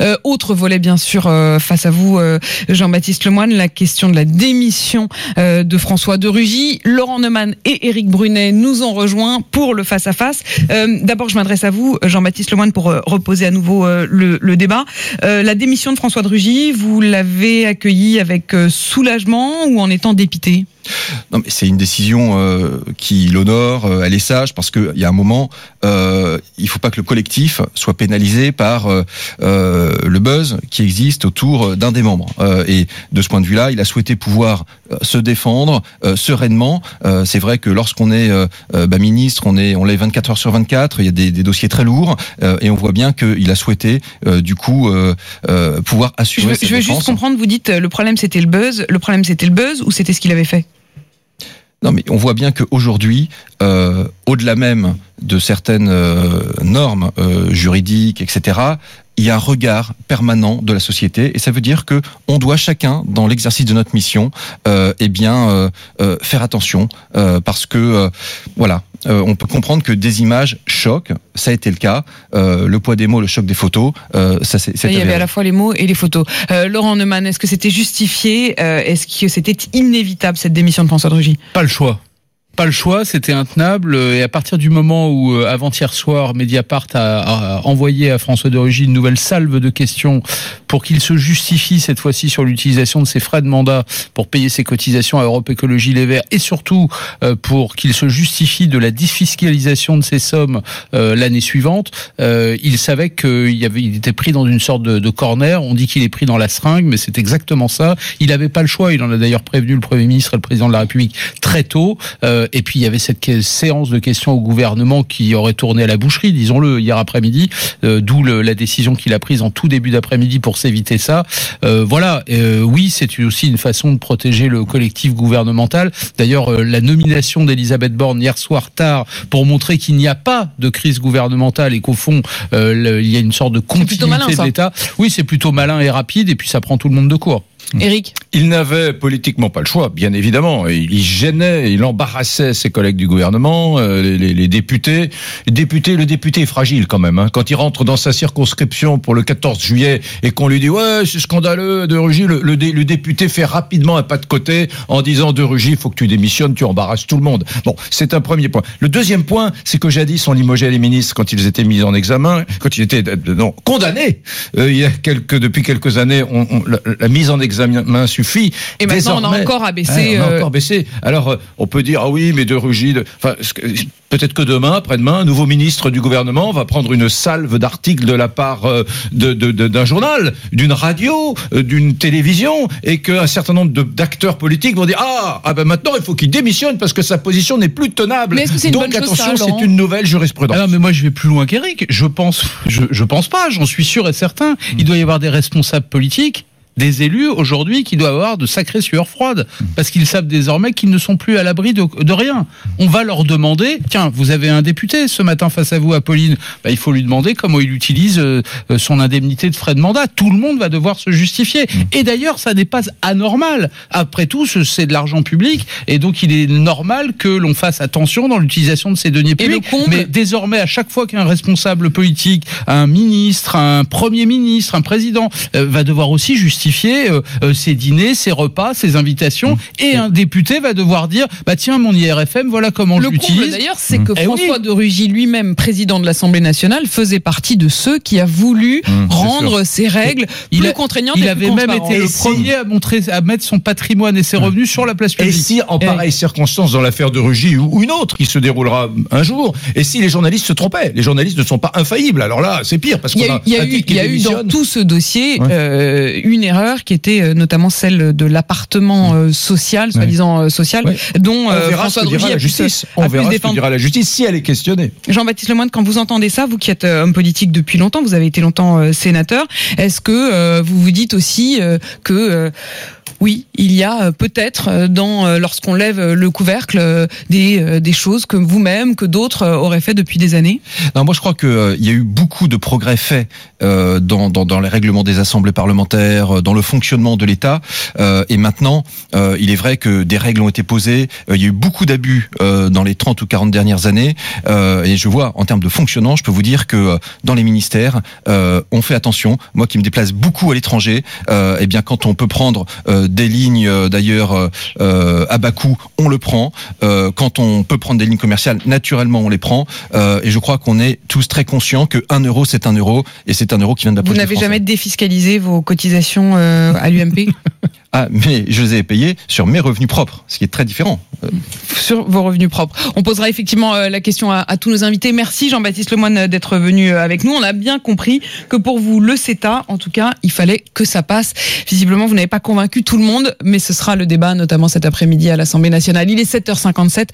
Euh, autre volet, bien sûr, euh, face à vous, euh, Jean-Baptiste Lemoine, la question de la démission de François de Rugy. Laurent Neumann et Éric Brunet nous ont rejoints pour le face-à-face. D'abord, je m'adresse à vous, Jean-Baptiste Lemoine, pour reposer à nouveau le, le débat. La démission de François de Rugy, vous l'avez accueillie avec soulagement ou en étant dépité? Non, mais c'est une décision euh, qui l'honore, euh, elle est sage, parce qu'il y a un moment, euh, il faut pas que le collectif soit pénalisé par euh, le buzz qui existe autour d'un des membres. Et de ce point de vue-là, il a souhaité pouvoir se défendre sereinement. C'est vrai que lorsqu'on est bah, ministre, on est on l'est 24 heures sur 24. Il y a des, des dossiers très lourds, et on voit bien qu'il a souhaité du coup pouvoir Je assurer. veux, sa je veux juste comprendre, vous dites le problème c'était le buzz, le problème c'était le buzz ou c'était ce qu'il avait fait? Non, mais on voit bien qu'aujourd'hui, euh, au-delà même de certaines euh, normes euh, juridiques, etc., il y a un regard permanent de la société, et ça veut dire que on doit chacun, dans l'exercice de notre mission, euh, eh bien, faire attention, parce que voilà, euh, on peut comprendre que des images choquent. Ça a été le cas. Euh, le poids des mots, le choc des photos, euh, ça c'est. Il y avait à la fois les mots et les photos. Euh, Laurent Neumann, est-ce que c'était justifié euh, Est-ce que c'était inévitable cette démission de François de Rugy Pas le choix. Pas le choix, c'était intenable. Et à partir du moment où, euh, avant-hier soir, Mediapart a, envoyé à François de une nouvelle salve de questions pour qu'il se justifie cette fois-ci sur l'utilisation de ses frais de mandat pour payer ses cotisations à Europe Écologie Les Verts et surtout euh, pour qu'il se justifie de la défiscalisation de ces sommes euh, l'année suivante, il savait qu'il était pris dans une sorte de, corner. On dit qu'il est pris dans la seringue, mais c'est exactement ça. Il n'avait pas le choix. Il en a d'ailleurs prévenu le Premier ministre et le Président de la République très tôt. Et puis il y avait cette séance de questions au gouvernement qui aurait tourné à la boucherie, disons-le, hier après-midi, euh, d'où la décision qu'il a prise en tout début d'après-midi pour s'éviter ça. Euh, voilà, euh, oui, c'est aussi une façon de protéger le collectif gouvernemental. D'ailleurs, euh, la nomination d'Elisabeth Borne hier soir tard pour montrer qu'il n'y a pas de crise gouvernementale et qu'au fond, euh, il y a une sorte de continuité malin, de l'État. Oui, c'est plutôt malin et rapide, et puis ça prend tout le monde de court. Eric Il n'avait politiquement pas le choix, bien évidemment. Il, gênait, il embarrassait ses collègues du gouvernement, euh, les, les- députés. Les députés. Le député est fragile quand même. hein. Quand il rentre dans sa circonscription pour le 14 juillet et qu'on lui dit ouais c'est scandaleux de Rugy, le, le le député fait rapidement un pas de côté en disant de Rugy, faut que tu démissionnes, tu embarrasses tout le monde. Bon, c'est un premier point. Le deuxième point, c'est que jadis on limogeait les ministres quand ils étaient mis en examen, quand ils étaient euh, condamnés. Euh, il y a quelques depuis quelques années, on, on- la mise en examen suffit. Et maintenant, on a encore abaissé. Ouais, on a euh, encore baissé. Alors, euh, on peut dire, ah oui, mais de Rugy, de- enfin, ce que- peut-être que demain, après-demain, un nouveau ministre du gouvernement va prendre une salve d'articles de la part euh, de- de- de- d'un journal, d'une radio, euh, d'une télévision, et qu'un certain nombre de- d'acteurs politiques vont dire, ah, ah ben maintenant, il faut qu'il démissionne parce que sa position n'est plus tenable. Mais est-ce que c'est une Donc, bonne attention, c'est une nouvelle jurisprudence. Ah non, mais moi je vais plus loin qu'Éric. Je pense, je, je pense pas. J'en suis sûr et certain. Il doit y avoir des responsables politiques. Des élus aujourd'hui qui doivent avoir de sacrées sueurs froides parce qu'ils savent désormais qu'ils ne sont plus à l'abri de, de rien. On va leur demander tiens, vous avez un député ce matin face à vous, Apolline. Bah, il faut lui demander comment il utilise euh, euh, son indemnité de frais de mandat. Tout le monde va devoir se justifier. Et d'ailleurs, ça n'est pas anormal. Après tout, ce- c'est de l'argent public et donc il est normal que l'on fasse attention dans l'utilisation de ces deniers publics. Mais désormais, à chaque fois qu'un responsable politique, un ministre, un premier ministre, un président euh, va devoir aussi justifier euh, euh, ses dîners, ses repas, ses invitations, Mmh. et un député va devoir dire bah tiens mon IRFM, voilà comment Le je comble l'utilise. d'ailleurs, c'est que Eh François oui. de Rugy lui-même, président de l'Assemblée nationale, faisait partie de ceux qui a voulu rendre ces règles Il plus a- contraignantes Il et avait plus même été le Et si- premier à montrer, à mettre son patrimoine et ses revenus sur la place Et publique. si, en Eh, pareille circonstance, dans l'affaire de Rugy ou une autre qui se déroulera un jour, et si les journalistes se trompaient, les journalistes ne sont pas infaillible. Alors là, c'est pire parce Il y a a eu, a eu dans tout ce dossier Ouais. euh, une erreur erreur, qui était euh, notamment celle de l'appartement euh, social, soi-disant euh, social, Ouais. dont euh, François Drugy a la justice. On verra ce que défendre. dira la justice si elle est questionnée. Jean-Baptiste Lemoyne, quand vous entendez ça, vous qui êtes homme politique depuis longtemps, vous avez été longtemps sénateur, est-ce que vous vous dites aussi que oui, il y a euh, peut-être euh, dans euh, lorsqu'on lève le couvercle des des choses que vous-même, que d'autres auraient fait depuis des années Non, moi je crois qu'il y a eu beaucoup de progrès faits dans, dans, les règlements des assemblées parlementaires, dans le fonctionnement de l'État. Et maintenant, il est vrai que des règles ont été posées. Il y a eu beaucoup d'abus dans les 30 ou 40 dernières années. Et je vois, en termes de fonctionnement, je peux vous dire que dans les ministères, on fait attention. Moi qui me déplace beaucoup à l'étranger, eh bien quand on peut prendre des lignes euh, d'ailleurs euh, euh, à bas coût, on le prend. Euh, quand on peut prendre des lignes commerciales, naturellement on les prend. Euh, et je crois qu'on est tous très conscients que 1 euro c'est un euro et c'est un euro qui vient de la Vous poche n'avez jamais défiscalisé vos cotisations euh, à l'UMP Ah, mais je les ai payés sur mes revenus propres, ce qui est très différent. Euh, sur vos revenus propres. On posera effectivement euh, la question à, à tous nos invités. Merci Jean-Baptiste Lemoyne euh, d'être venu avec nous. On a bien compris que pour vous, le CETA, en tout cas, il fallait que ça passe. Visiblement, vous n'avez pas convaincu tout le monde, mais ce sera le débat, notamment cet après-midi à l'Assemblée nationale. Il est 7h57.